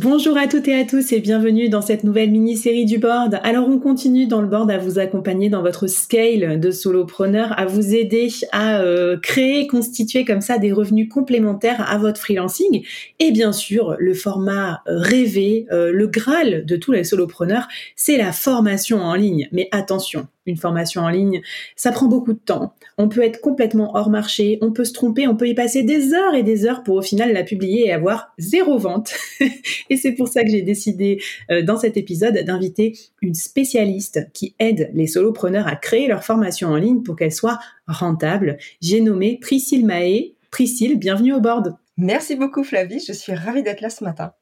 Bonjour à toutes et à tous et bienvenue dans cette nouvelle mini-série du board. Alors on continue dans le board à vous accompagner dans votre scale de solopreneur, à vous aider à euh, créer, constituer comme ça des revenus complémentaires à votre freelancing. Et bien sûr, le format euh, rêvé, euh, le graal de tous les solopreneurs, c'est la formation en ligne. Mais attention, une formation en ligne, ça prend beaucoup de temps. On peut être complètement hors marché, on peut se tromper, on peut y passer des heures et des heures pour au final la publier et avoir zéro vente. et c'est pour ça que j'ai décidé euh, dans cet épisode d'inviter une spécialiste qui aide les solopreneurs à créer leur formation en ligne pour qu'elle soit rentable. J'ai nommé Priscille Mahé. Priscille, bienvenue au board. Merci beaucoup Flavie, je suis ravie d'être là ce matin.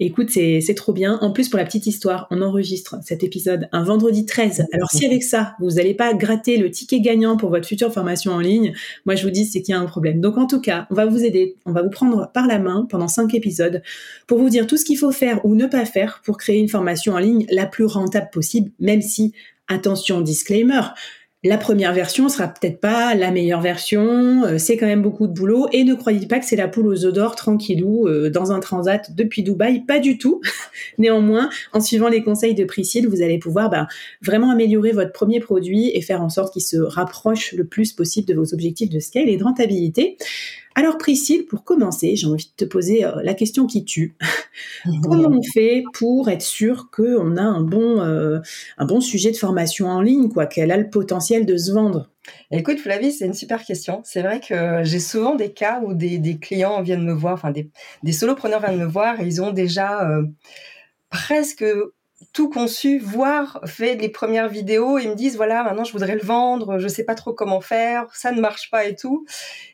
Écoute, c'est trop bien. En plus, pour la petite histoire, on enregistre cet épisode un vendredi 13. Alors, si avec ça, vous n'allez pas gratter le ticket gagnant pour votre future formation en ligne, moi, je vous dis, c'est qu'il y a un problème. Donc, en tout cas, on va vous aider. On va vous prendre par la main pendant cinq épisodes pour vous dire tout ce qu'il faut faire ou ne pas faire pour créer une formation en ligne la plus rentable possible, même si, attention, disclaimer, la première version sera peut-être pas la meilleure version, euh, c'est quand même beaucoup de boulot et ne croyez pas que c'est la poule aux œufs d'or tranquillou euh, dans un transat depuis Dubaï, pas du tout. Néanmoins, en suivant les conseils de Priscille, vous allez pouvoir bah, vraiment améliorer votre premier produit et faire en sorte qu'il se rapproche le plus possible de vos objectifs de scale et de rentabilité. Alors Priscille, pour commencer, j'ai envie de te poser euh, la question qui tue. Comment on fait pour être sûr qu'on a un bon, euh, un bon sujet de formation en ligne, quoi, qu'elle a le potentiel de se vendre? Écoute Flavie, c'est une super question. C'est vrai que j'ai souvent des cas où des, clients viennent me voir, enfin des, des solopreneurs viennent me voir et ils ont déjà euh, presque tout conçu, voire fait les premières vidéos. Ils me disent voilà, maintenant je voudrais le vendre, je sais pas trop comment faire, ça ne marche pas et tout.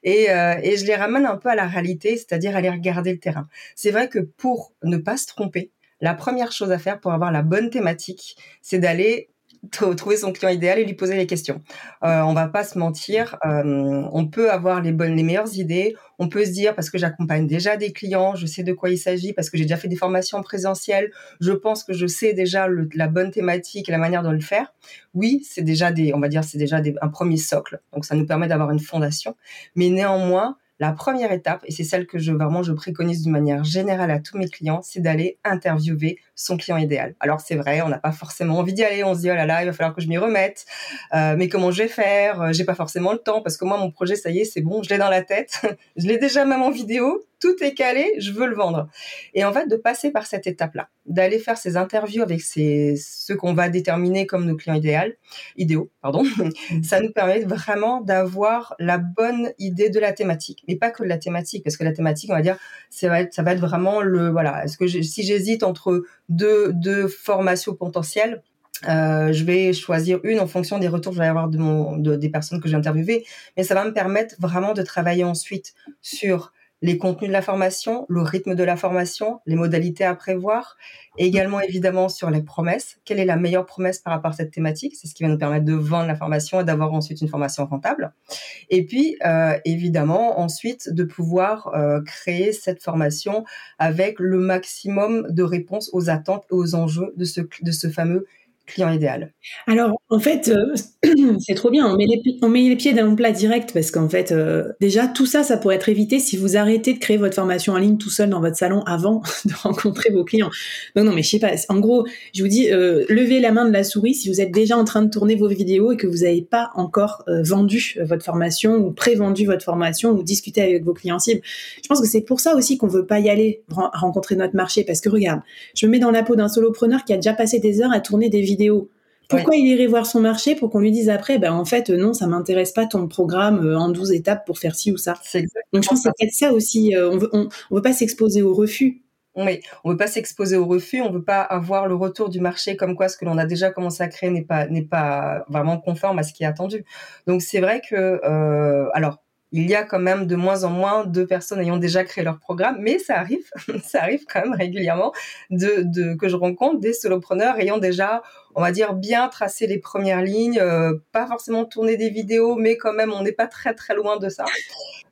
Et, euh, et je les ramène un peu à la réalité, c'est-à-dire aller regarder le terrain. C'est vrai que pour ne pas se tromper, la première chose à faire pour avoir la bonne thématique, c'est d'aller trouver son client idéal et lui poser les questions. Euh, on va pas se mentir, euh, on peut avoir les bonnes, les meilleures idées. On peut se dire parce que j'accompagne déjà des clients, je sais de quoi il s'agit, parce que j'ai déjà fait des formations présentielles, je pense que je sais déjà la bonne thématique et la manière de le faire. Oui, c'est déjà des, on va dire, c'est déjà un premier socle. Donc ça nous permet d'avoir une fondation. Mais néanmoins, la première étape, et c'est celle que je vraiment je préconise d'une manière générale à tous mes clients, c'est d'aller interviewer son client idéal. Alors c'est vrai, on n'a pas forcément envie d'y aller, on se dit oh là là, il va falloir que je m'y remette, euh, mais comment je vais faire? Euh, J'ai pas forcément le temps parce que moi mon projet ça y est, c'est bon, je l'ai dans la tête, je l'ai déjà même en vidéo, tout est calé, je veux le vendre. Et en fait, de passer par cette étape-là, d'aller faire ces interviews avec ces, ceux qu'on va déterminer comme nos clients idéaux, idéaux, pardon, ça nous permet vraiment d'avoir la bonne idée de la thématique, mais pas que de la thématique, parce que la thématique, on va dire, ça va être, ça va être vraiment le, voilà, est-ce que si j'hésite entre deux, deux formations potentielles, euh, je vais choisir une en fonction des retours que je vais avoir de mon, de, des personnes que j'ai interviewées, mais ça va me permettre vraiment de travailler ensuite sur les contenus de la formation, le rythme de la formation, les modalités à prévoir, également évidemment sur les promesses. Quelle est la meilleure promesse par rapport à cette thématique? C'est ce qui va nous permettre de vendre la formation et d'avoir ensuite une formation rentable. Et puis euh, évidemment ensuite de pouvoir euh, créer cette formation avec le maximum de réponses aux attentes et aux enjeux de ce, de ce fameux client idéal Alors, en fait, euh, c'est trop bien. On met, les, pieds dans le plat direct parce qu'en fait, euh, déjà, tout ça, ça pourrait être évité si vous arrêtez de créer votre formation en ligne tout seul dans votre salon avant de rencontrer vos clients. Non, non, mais je sais pas. En gros, je vous dis, euh, levez la main de la souris si vous êtes déjà en train de tourner vos vidéos et que vous n'avez pas encore vendu votre formation ou pré-vendu votre formation ou discuté avec vos clients cibles. Je pense que c'est pour ça aussi qu'on veut pas y aller rencontrer notre marché parce que regarde, je me mets dans la peau d'un solopreneur qui a déjà passé des heures à tourner des vidéos Pourquoi il irait voir son marché pour qu'on lui dise après, ben en fait non, ça m'intéresse pas ton programme en 12 étapes pour faire ci ou ça. Donc je pense que c'est peut-être ça aussi. on veut, on, veut pas s'exposer au refus. Oui, on veut pas s'exposer au refus, on veut pas avoir le retour du marché comme quoi ce que l'on a déjà commencé à créer n'est pas n'est pas vraiment conforme à ce qui est attendu. Donc c'est vrai que euh, alors il y a quand même de moins en moins de personnes ayant déjà créé leur programme, mais ça arrive, ça arrive quand même régulièrement de, de que je rencontre des solopreneurs ayant déjà on va dire, bien tracer les premières lignes, euh, pas forcément tourner des vidéos, mais quand même, on n'est pas très très loin de ça.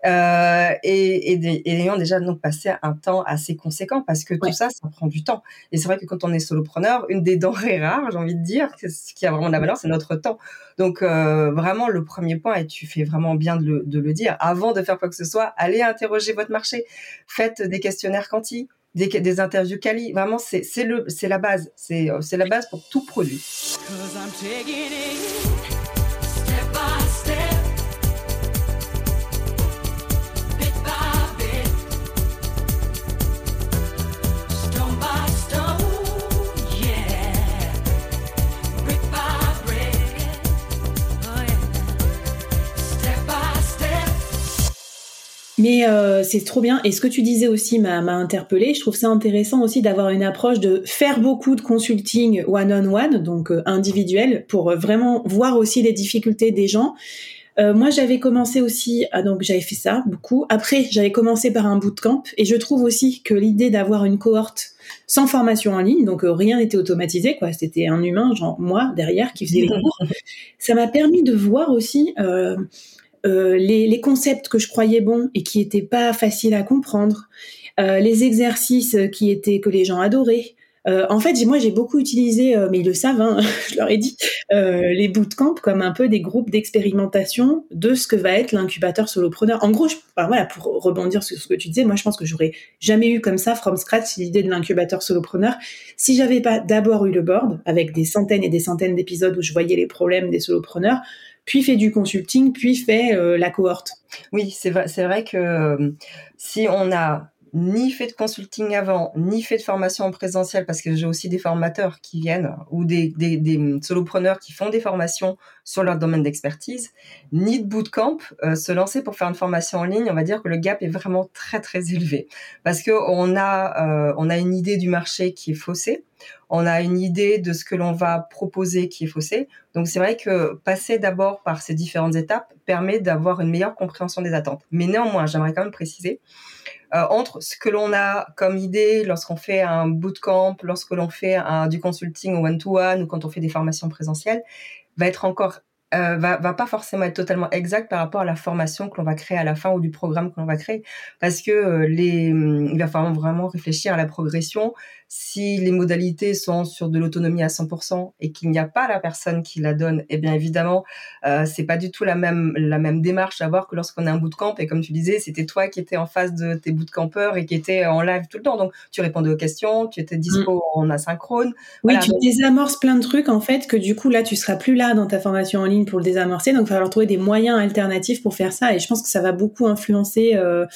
Euh, et, et, ayant déjà donc passé un temps assez conséquent, parce que tout ça, ça prend du temps. Et c'est vrai que quand on est solopreneur, une des denrées rares, j'ai envie de dire, ce qui a vraiment de la valeur, c'est notre temps. Donc euh, vraiment, le premier point, et tu fais vraiment bien de le, de le dire, avant de faire quoi que ce soit, allez interroger votre marché, faites des questionnaires quanti, des, des interviews quali. Vraiment, c'est la base. Euh, c'est la base pour tout produit. Mais euh, c'est trop bien. Et ce que tu disais aussi m'a interpellé. Je trouve ça intéressant aussi d'avoir une approche de faire beaucoup de consulting one-on-one, donc euh, individuel, pour euh, vraiment voir aussi les difficultés des gens. moi, j'avais commencé aussi, ah, donc j'avais fait ça beaucoup. Après, j'avais commencé par un bootcamp, et je trouve aussi que l'idée d'avoir une cohorte sans formation en ligne, donc rien n'était automatisé, quoi. C'était un humain, genre moi derrière, qui faisait les cours. ça m'a permis de voir aussi euh, les, les, concepts que je croyais bons et qui étaient pas faciles à comprendre, euh, les exercices qui étaient que les gens adoraient. Euh, en fait, moi, j'ai beaucoup utilisé, euh, mais ils le savent, hein, je leur ai dit, euh, les bootcamps comme un peu des groupes d'expérimentation de ce que va être l'incubateur solopreneur. En gros, je, voilà, pour rebondir sur ce que tu disais, moi, je pense que j'aurais jamais eu comme ça, from scratch, l'idée de l'incubateur solopreneur, si j'avais pas d'abord eu le board avec des centaines et des centaines d'épisodes où je voyais les problèmes des solopreneurs puis fait du consulting, puis fait euh, la cohorte. Oui, c'est vrai, vrai que euh, si on a ni fait de consulting avant, ni fait de formation en présentiel, parce que j'ai aussi des formateurs qui viennent ou des, des, des, solopreneurs qui font des formations sur leur domaine d'expertise, ni de bootcamp, euh, se lancer pour faire une formation en ligne, on va dire que le gap est vraiment très très élevé, parce que on a euh, on a une idée du marché qui est faussée, on a une idée de ce que l'on va proposer qui est faussée. Donc c'est vrai que passer d'abord par ces différentes étapes permet d'avoir une meilleure compréhension des attentes. Mais néanmoins, j'aimerais quand même préciser euh, entre ce que l'on a comme idée lorsqu'on fait un bootcamp, lorsque l'on fait du consulting one-to-one ou quand on fait des formations présentielles, va être encore euh, pas forcément être totalement exact par rapport à la formation que l'on va créer à la fin ou du programme que l'on va créer. Parce que euh, les il va falloir vraiment réfléchir à la progression si les modalités sont sur de l'autonomie à 100% et qu'il n'y a pas la personne qui la donne, eh bien évidemment, euh, c'est pas du tout la même la même démarche à voir que lorsqu'on a un bootcamp et comme tu disais, c'était toi qui étais en face de tes bootcampeurs et qui était en live tout le temps. Donc tu répondais aux questions, tu étais dispo mm. en asynchrone. Oui, tu désamorces plein de trucs en fait que du coup là tu seras plus là dans ta formation en ligne pour le désamorcer. Donc il va falloir trouver des moyens alternatifs pour faire ça et je pense que ça va beaucoup influencer euh,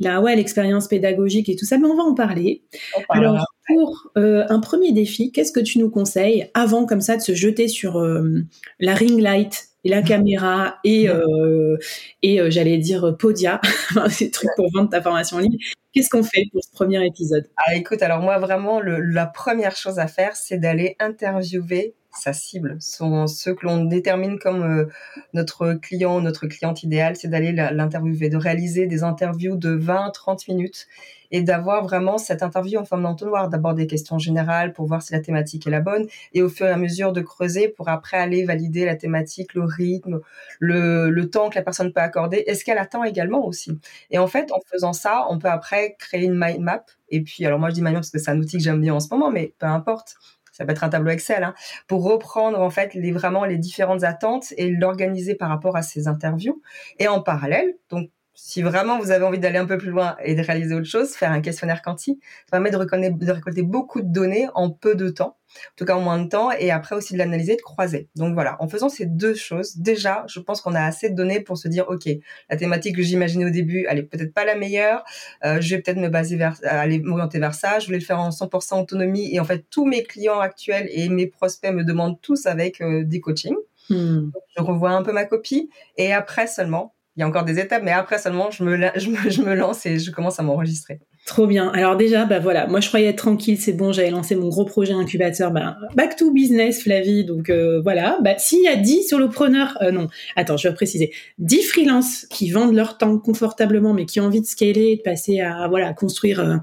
la ouais l'expérience pédagogique et tout ça. Mais on va en parler. Alors pour euh, un premier défi, qu'est-ce que tu nous conseilles avant comme ça de se jeter sur euh, la ring light et la caméra et euh, et j'allais dire Podia, ces trucs pour vendre ta formation en ligne. Qu'est-ce qu'on fait pour ce premier épisode? Ah écoute, alors moi vraiment la première chose à faire, c'est d'aller interviewer sa cible, sont ceux que l'on détermine comme notre client, notre cliente idéale, c'est d'aller l'interviewer, de réaliser des interviews de 20-30 minutes et d'avoir vraiment cette interview en forme d'entonnoir, d'abord des questions générales pour voir si la thématique est la bonne et au fur et à mesure de creuser pour après aller valider la thématique, le rythme, le, temps que la personne peut accorder, est-ce qu'elle attend également aussi? Et en fait, en faisant ça, on peut après créer une mind map. Et puis, alors moi je dis mind map parce que c'est un outil que j'aime bien en ce moment, mais peu importe. Ça peut être un tableau Excel, hein, pour reprendre en fait les, vraiment les différentes attentes et l'organiser par rapport à ces interviews. Et en parallèle, donc si vraiment vous avez envie d'aller un peu plus loin et de réaliser autre chose, faire un questionnaire quanti, ça permet de, de récolter beaucoup de données en peu de temps, en tout cas en moins de temps, et après aussi de l'analyser, de croiser. Donc voilà, en faisant ces deux choses, déjà, je pense qu'on a assez de données pour se dire, ok, la thématique que j'imaginais au début, elle est peut-être pas la meilleure, euh, je vais peut-être me baser vers, aller m'orienter vers ça, je voulais le faire en 100% autonomie, et en fait, tous mes clients actuels et mes prospects me demandent tous avec euh, des coachings. Hmm. Je revois un peu ma copie, et après seulement, il y a encore des étapes, mais après seulement, je me, lance et je commence à m'enregistrer. Trop bien. Alors déjà, bah voilà, moi je croyais être tranquille, c'est bon, j'avais lancé mon gros projet incubateur, bah, back to business, Flavie. Donc euh, voilà, bah, s'il y a 10 solopreneurs, euh, non, attends, je vais préciser, 10 freelances qui vendent leur temps confortablement, mais qui ont envie de scaler, de passer à voilà construire euh,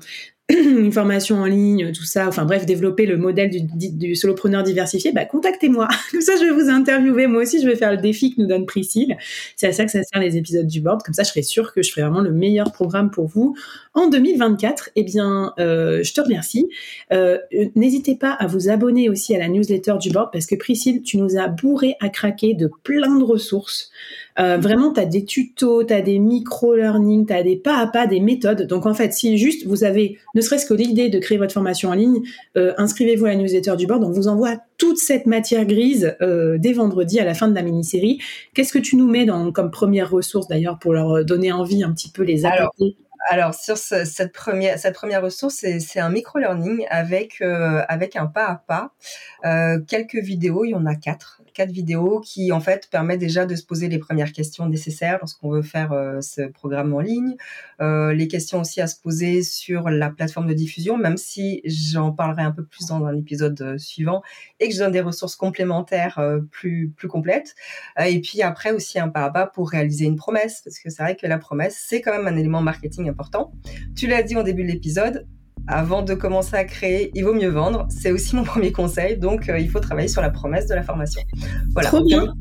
une formation en ligne, tout ça, enfin bref, développer le modèle du, solopreneur diversifié, bah, contactez-moi. Comme ça, je vais vous interviewer. Moi aussi, je vais faire le défi que nous donne Priscille. C'est à ça que ça sert les épisodes du board. Comme ça, je serai sûre que je ferai vraiment le meilleur programme pour vous en 2024. Eh bien, euh, je te remercie. Euh, n'hésitez pas à vous abonner aussi à la newsletter du board parce que Priscille, tu nous as bourré à craquer de plein de ressources. Euh, vraiment, tu as des tutos, tu as des micro-learning, tu as des pas à pas, des méthodes. Donc en fait, si juste vous avez ne serait-ce que l'idée de créer votre formation en ligne, euh, inscrivez-vous à la newsletter du board. On vous envoie toute cette matière grise euh, dès vendredi à la fin de la mini-série. Qu'est-ce que tu nous mets dans, comme première ressource d'ailleurs pour leur donner envie un petit peu les adapter alors sur cette première cette première ressource, c'est un micro learning avec euh, avec un pas à pas, euh, quelques vidéos, il y en a quatre, quatre vidéos qui en fait permettent déjà de se poser les premières questions nécessaires lorsqu'on veut faire euh, ce programme en ligne, les questions aussi à se poser sur la plateforme de diffusion, même si j'en parlerai un peu plus dans un épisode suivant et que je donne des ressources complémentaires plus plus complètes. et puis après aussi un pas à pas pour réaliser une promesse, parce que c'est vrai que la promesse c'est quand même un élément marketing important. Tu l'as dit au début de l'épisode, avant de commencer à créer, il vaut mieux vendre. C'est aussi mon premier conseil. Donc, euh, il faut travailler sur la promesse de la formation. Voilà. Trop bien.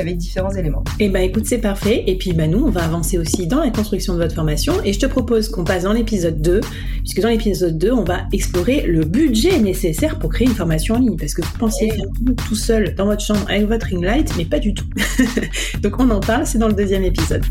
Avec différents éléments. Et eh ben, écoute, c'est parfait. Et puis, bah, nous, on va avancer aussi dans la construction de votre formation. Et je te propose qu'on passe dans l'épisode 2, puisque dans l'épisode 2, on va explorer le budget nécessaire pour créer une formation en ligne. Parce que vous pensiez faire tout, tout seul dans votre chambre avec votre ring light, mais pas du tout. Donc, on en parle, c'est dans le deuxième épisode.